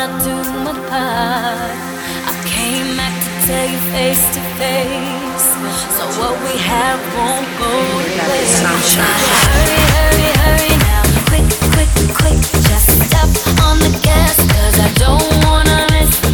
I do my part. I came back to tell you face to face. So what we have won't go away. Hurry, hurry, hurry now. Quick, quick, quick. Just step on the gas, cause I don't wanna miss.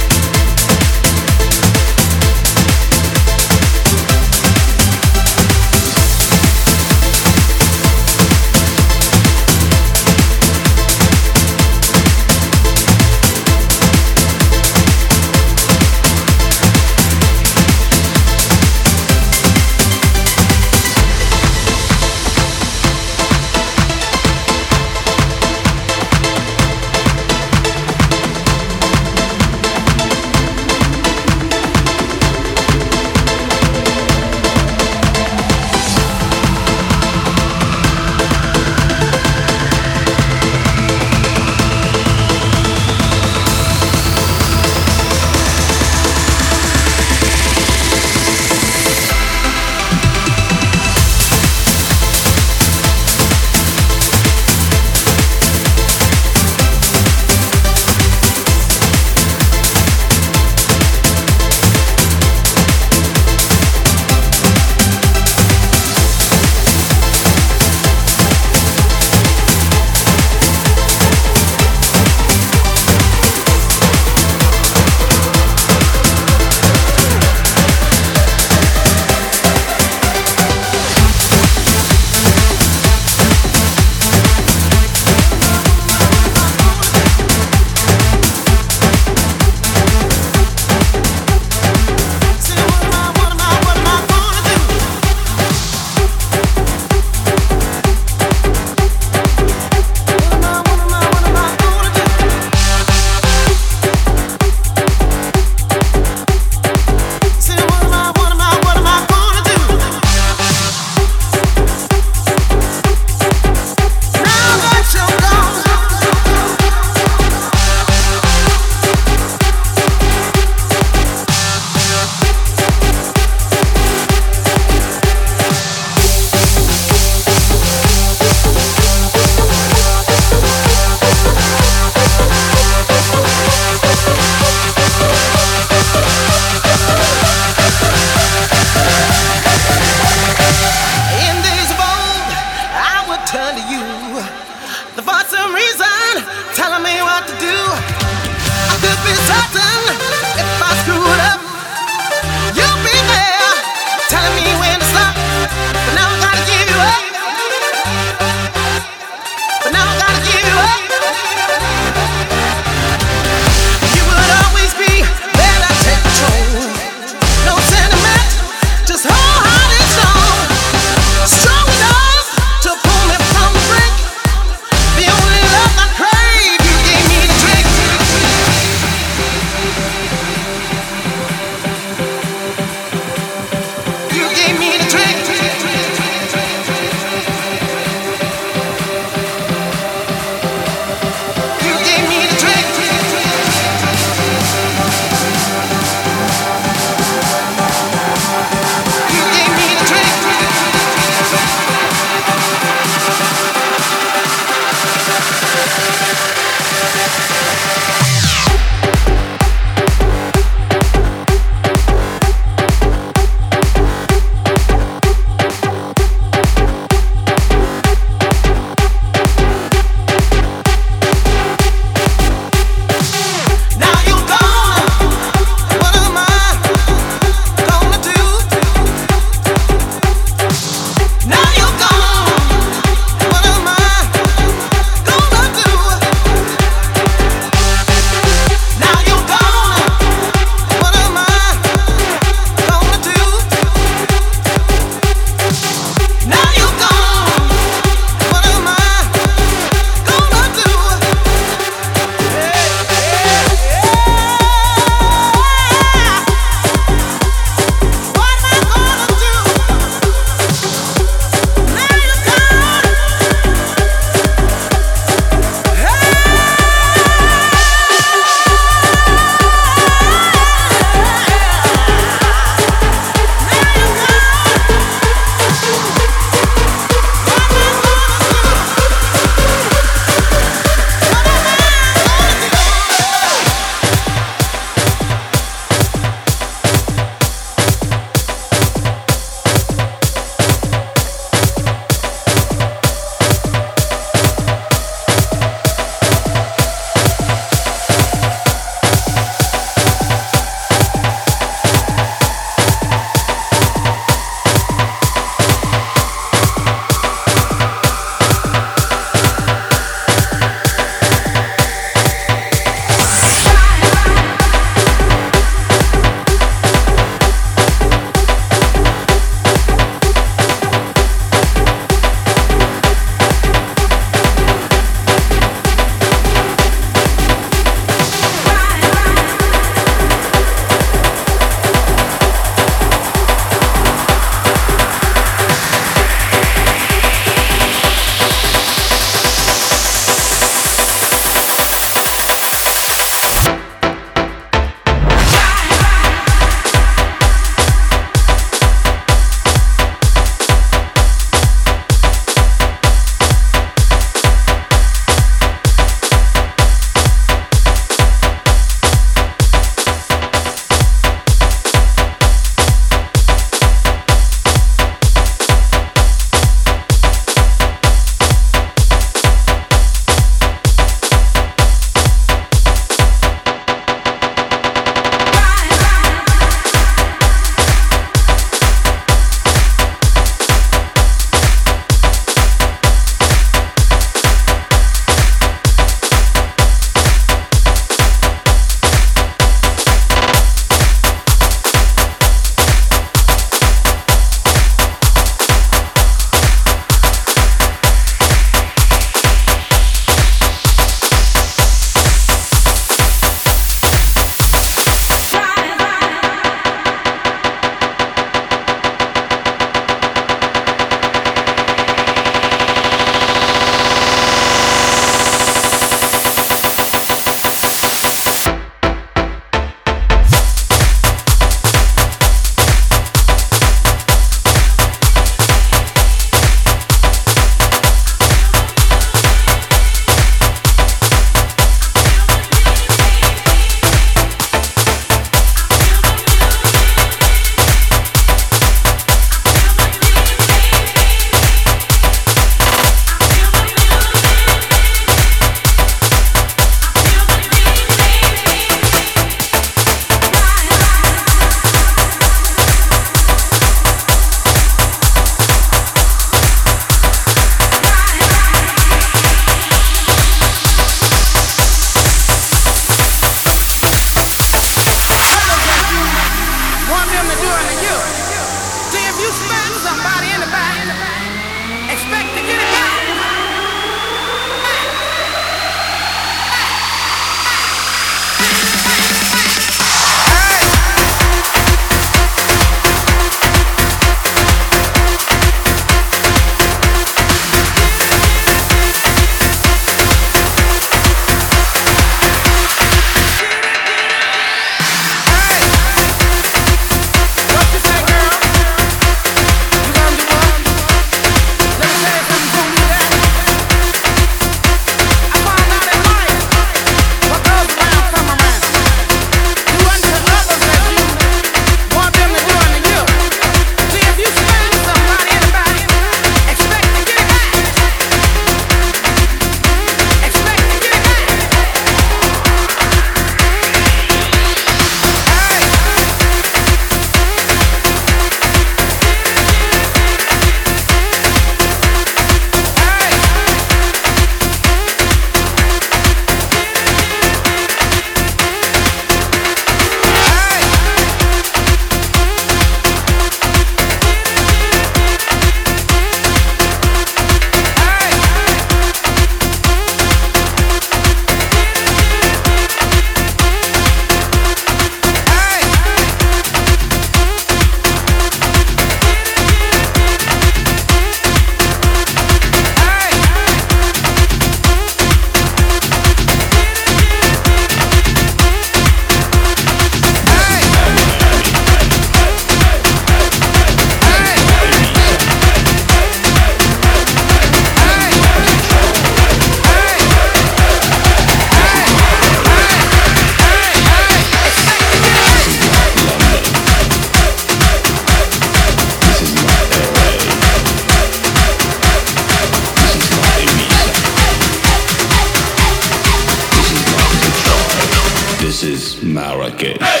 Marrakesh.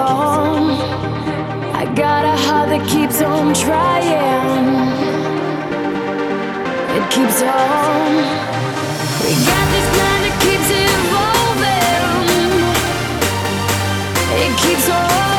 On. I got a heart that keeps on trying. It keeps on. We got this plan that keeps evolving. It keeps on.